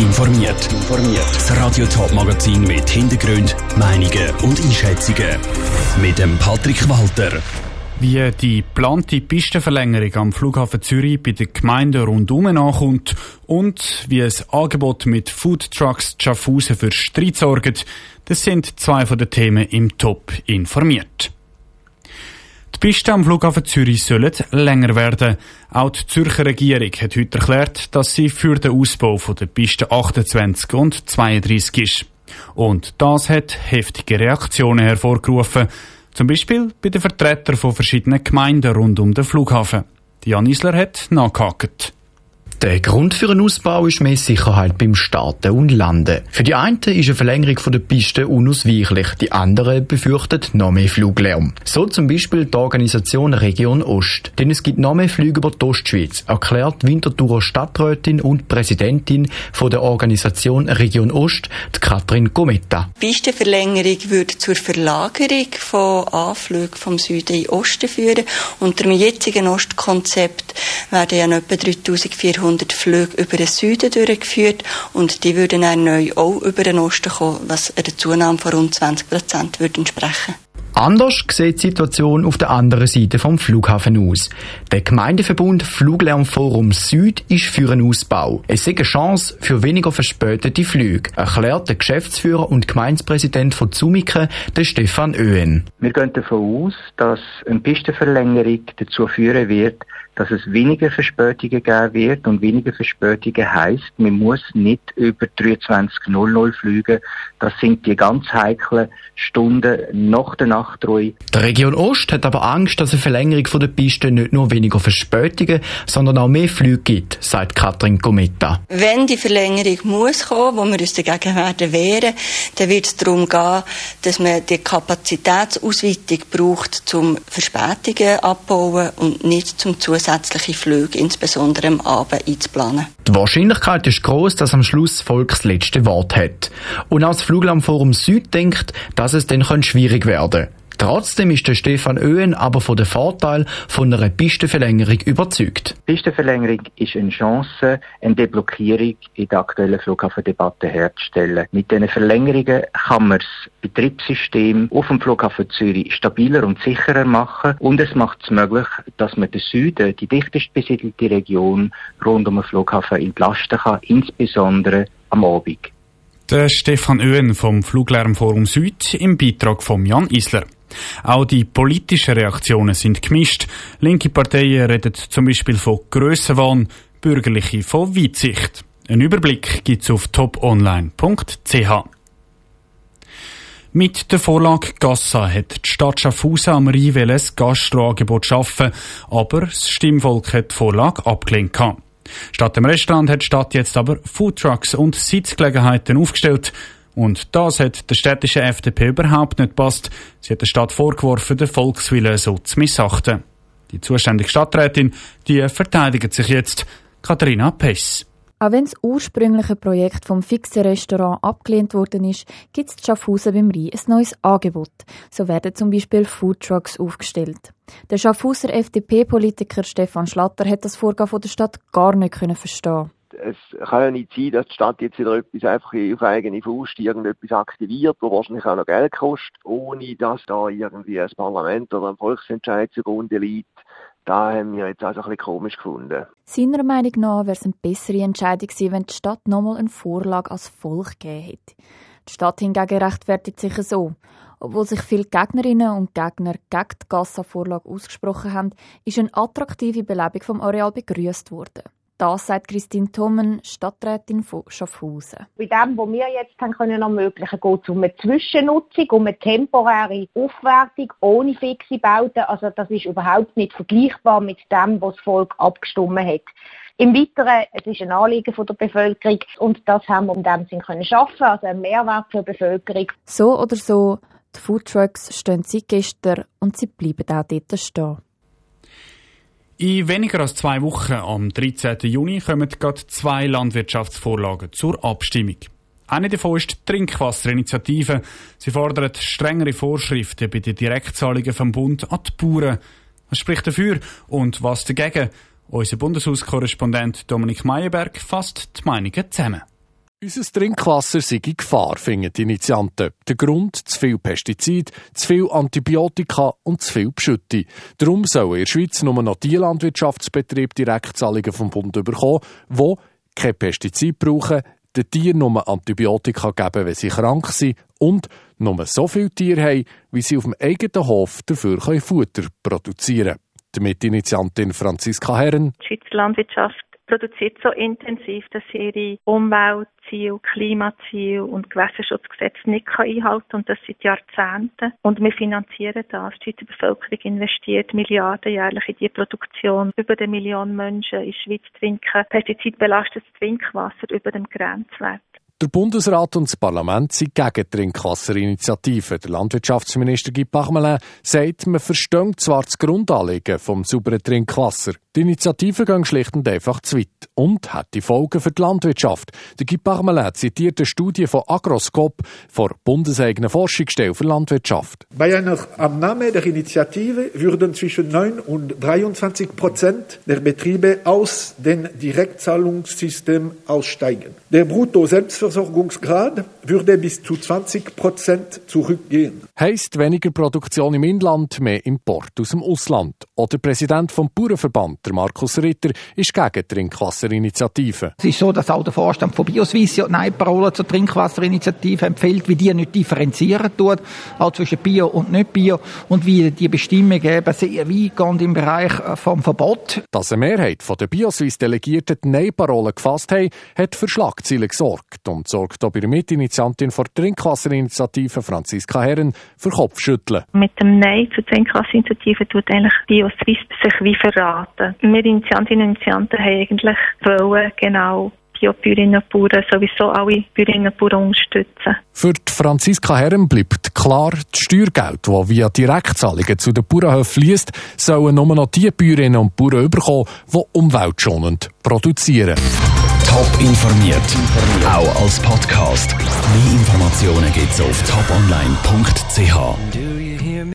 informiert. Das Radio Top Magazin mit Hintergrund, Meinungen und Einschätzungen mit dem Patrick Walter. Wie die geplante Pistenverlängerung am Flughafen Zürich bei den Gemeinden rundum ankommt und wie ein Angebot mit Foodtrucks Schaffhausen für Streit sorgt, das sind zwei von den Themen im Top informiert. Die Pisten am Flughafen Zürich sollen länger werden. Auch die Zürcher Regierung hat heute erklärt, dass sie für den Ausbau der Pisten 28 und 32 ist. Und das hat heftige Reaktionen hervorgerufen. Zum Beispiel bei den Vertretern von verschiedenen Gemeinden rund um den Flughafen. Jan Isler hat nachgehakt. Der Grund für einen Ausbau ist mehr Sicherheit beim Starten und Landen. Für die einen ist eine Verlängerung der Piste unausweichlich, die anderen befürchten noch mehr Fluglärm. So zum Beispiel die Organisation Region Ost. Denn es gibt noch mehr Flüge über die Ostschweiz, erklärt Winterthurer Stadträtin und Präsidentin von der Organisation Region Ost, die Katrin Gometta. Die Pistenverlängerung würde zur Verlagerung von Anflügen vom Süden in Osten führen. Unter dem jetzigen Ostkonzept werden ja etwa 3400 200 Flüge über den Süden durchgeführt und die würden dann neu auch über den Osten kommen, was einer Zunahme von rund 20 Prozent würde entsprechen. Anders sieht die Situation auf der anderen Seite vom Flughafen aus. Der Gemeindeverbund Fluglärmforum Süd ist für einen Ausbau. Es ist eine Chance für weniger verspätete Flüge, erklärt der Geschäftsführer und Gemeindepräsident von Zumike, der Stefan Öhen. Wir gehen davon aus, dass eine Pistenverlängerung dazu führen wird, dass es weniger Verspätungen geben wird und weniger Verspätungen heisst, man muss nicht über 23.00 fliegen. Das sind die ganz heiklen Stunden nach der Nachtruhe. Die Region Ost hat aber Angst, dass eine Verlängerung der Piste nicht nur weniger Verspätungen, sondern auch mehr Flüge gibt, sagt Katrin Gometta. Wenn die Verlängerung muss kommen, wo wir uns dagegen werden wehren, dann wird es darum gehen, dass man die Kapazitätsausweitung braucht, zum Verspätungen abbauen und nicht zum Zusatz zusätzliche Flüge, insbesondere am Abend, einzuplanen. Die Wahrscheinlichkeit ist groß, dass am Schluss das Volk das letzte Wort hat. Und als Fluglandforum Süd denkt, dass es dann schwierig werden könnte. Trotzdem ist der Stefan Öhen aber von dem Vorteil von einer Pistenverlängerung überzeugt. Pistenverlängerung ist eine Chance, eine Deblockierung in der aktuellen Flughafendebatte herzustellen. Mit diesen Verlängerungen kann man das Betriebssystem auf dem Flughafen Zürich stabiler und sicherer machen und es macht es möglich, dass man den Süden, die dichtest besiedelte Region rund um den Flughafen entlasten kann, insbesondere am Abend. Der Stefan Öhen vom Fluglärmforum Süd im Beitrag von Jan Isler. Auch die politischen Reaktionen sind gemischt. Linke Parteien reden zum Beispiel von Grössenwahn, bürgerliche von Weitsicht. Ein Überblick gibt's auf toponline.ch. Mit der Vorlage Gassa hat die Stadt Schaffhausen am Rhein ein Gastroangebot schaffen, aber das Stimmvolk hat die Vorlage abgelehnt. Statt dem Restaurant hat die Stadt jetzt aber Foodtrucks und Sitzgelegenheiten aufgestellt, und das hat der städtischen FDP überhaupt nicht passt. Sie hat der Stadt vorgeworfen, den Volkswillen so zu missachten. Die zuständige Stadträtin, die verteidigt sich jetzt. Katharina Pess. Auch wenn das ursprüngliche Projekt vom fixen Restaurant abgelehnt worden ist, gibt es Schaffhausen beim Rhein ein neues Angebot. So werden zum Beispiel Foodtrucks aufgestellt. Der Schaffhauser FDP-Politiker Stefan Schlatter hat das Vorgehen von der Stadt gar nicht verstehen es kann ja nicht sein, dass die Stadt jetzt wieder etwas einfach auf eigene Faust irgendetwas aktiviert, wo wahrscheinlich auch noch Geld kostet, ohne dass da irgendwie ein Parlament oder ein Volksentscheid zugrunde liegt. Da haben wir jetzt also ein bisschen komisch gefunden. Seiner Meinung nach wäre es eine bessere Entscheidung gewesen, wenn die Stadt nochmal eine Vorlage als Volk gegeben hätte. Die Stadt hingegen rechtfertigt sich so. Obwohl sich viele Gegnerinnen und Gegner gegen die Gassa-Vorlage ausgesprochen haben, ist eine attraktive Belebung vom Areal begrüßt worden. Das sagt Christine Thommen, Stadträtin von Schaffhausen. Bei dem, was wir jetzt haben können ermöglichen, geht es um eine Zwischennutzung, um eine temporäre Aufwertung ohne fixe Bauten. Also das ist überhaupt nicht vergleichbar mit dem, was das Volk abgestimmt hat. Im Weiteren, es ist ein Anliegen der Bevölkerung und das haben wir in dem Sinn können schaffen, also ein Mehrwert für die Bevölkerung. So oder so, die Foodtrucks stehen seit gestern und sie bleiben auch dort stehen. In weniger als zwei Wochen, am 13. Juni, kommen gerade zwei Landwirtschaftsvorlagen zur Abstimmung. Eine davon ist die Trinkwasserinitiative. Sie fordert strengere Vorschriften bei den Direktzahlungen vom Bund an die Bauern. Was spricht dafür und was dagegen? Unser Bundeshauskorrespondent Dominik Meyerberg fasst die Meinungen zusammen. Unser Trinkwasser sei in Gefahr, finden die Initianten. Der Grund, zu viel Pestizid, zu viel Antibiotika und zu viel Beschütte. Darum sollen in der Schweiz nur noch die Landwirtschaftsbetriebe Direktzahlungen vom Bund bekommen, die kein Pestizid brauchen, den Tieren nur Antibiotika geben, wenn sie krank sind und nur so viele Tiere haben, wie sie auf dem eigenen Hof dafür Futter produzieren können. Damit Initiantin Franziska Herren. Die Schweizer Landwirtschaft produziert so intensiv, dass sie ihre Umweltziele, Klimaziele und Gewässerschutzgesetze nicht einhalten kann. Und das seit Jahrzehnten. Und wir finanzieren das. Die Schweizer Bevölkerung investiert Milliarden jährlich in die Produktion. Über eine Million Menschen in der Schweiz trinken pestizidbelastetes Trinkwasser über dem Grenzwert. Der Bundesrat und das Parlament sind gegen Trinkwasserinitiativen. Der Landwirtschaftsminister Guy Parmelin sagt, man versteht zwar das Grundanliegen vom sauberen Trinkwasser. Die Initiative gehen schlicht und einfach zu weit und hat die Folgen für die Landwirtschaft. Der Guy Parmelin zitiert eine Studie von Agroscope, vor bundeseigenen Forschungsstelle für Landwirtschaft. Bei einer Annahme der Initiative würden zwischen 9 und 23 Prozent der Betriebe aus dem Direktzahlungssystem aussteigen. Der Brutto-Selbstversorgungsgrad würde bis zu 20 Prozent zurückgehen. Heißt weniger Produktion im Inland, mehr Import aus dem Ausland. Oder der Präsident vom Bauernverband, der Markus Ritter, ist gegen Trinkwasserinitiativen. Es ist so, dass auch der Vorstand von Bioswiss ja die Parole zur Trinkwasserinitiative empfiehlt, wie die nicht differenzieren tut, auch zwischen Bio und nicht Bio und wie die Bestimmungen eben sehr weitgehend im Bereich äh, vom Verbot. Dass eine Mehrheit der Bioswiss-Delegierten die Nein-Parole gefasst hat, hat für Schlagzeilen gesorgt und sorgt auch bei der Mitinitiantin der Trinkwasserinitiative Franziska Herren für Kopfschütteln. Mit dem Nein zur Trinkwasserinitiative tut eigentlich Bioswiss sich wie verraten. Wir Initiantinnen und Initianten haben eigentlich wollen, genau Bio-Bäuerinnen und Bauern sowieso alle Bäuerinnen und Bauern unterstützen. Für die Franziska Herren bleibt klar, das Steuergeld, das via Direktzahlungen zu den Bauernhöfen fließt, sollen nur noch die Bäuerinnen und Bauern bekommen, die umweltschonend produzieren. Top informiert, auch als Podcast. Mehr Informationen gibt's auf toponline.ch.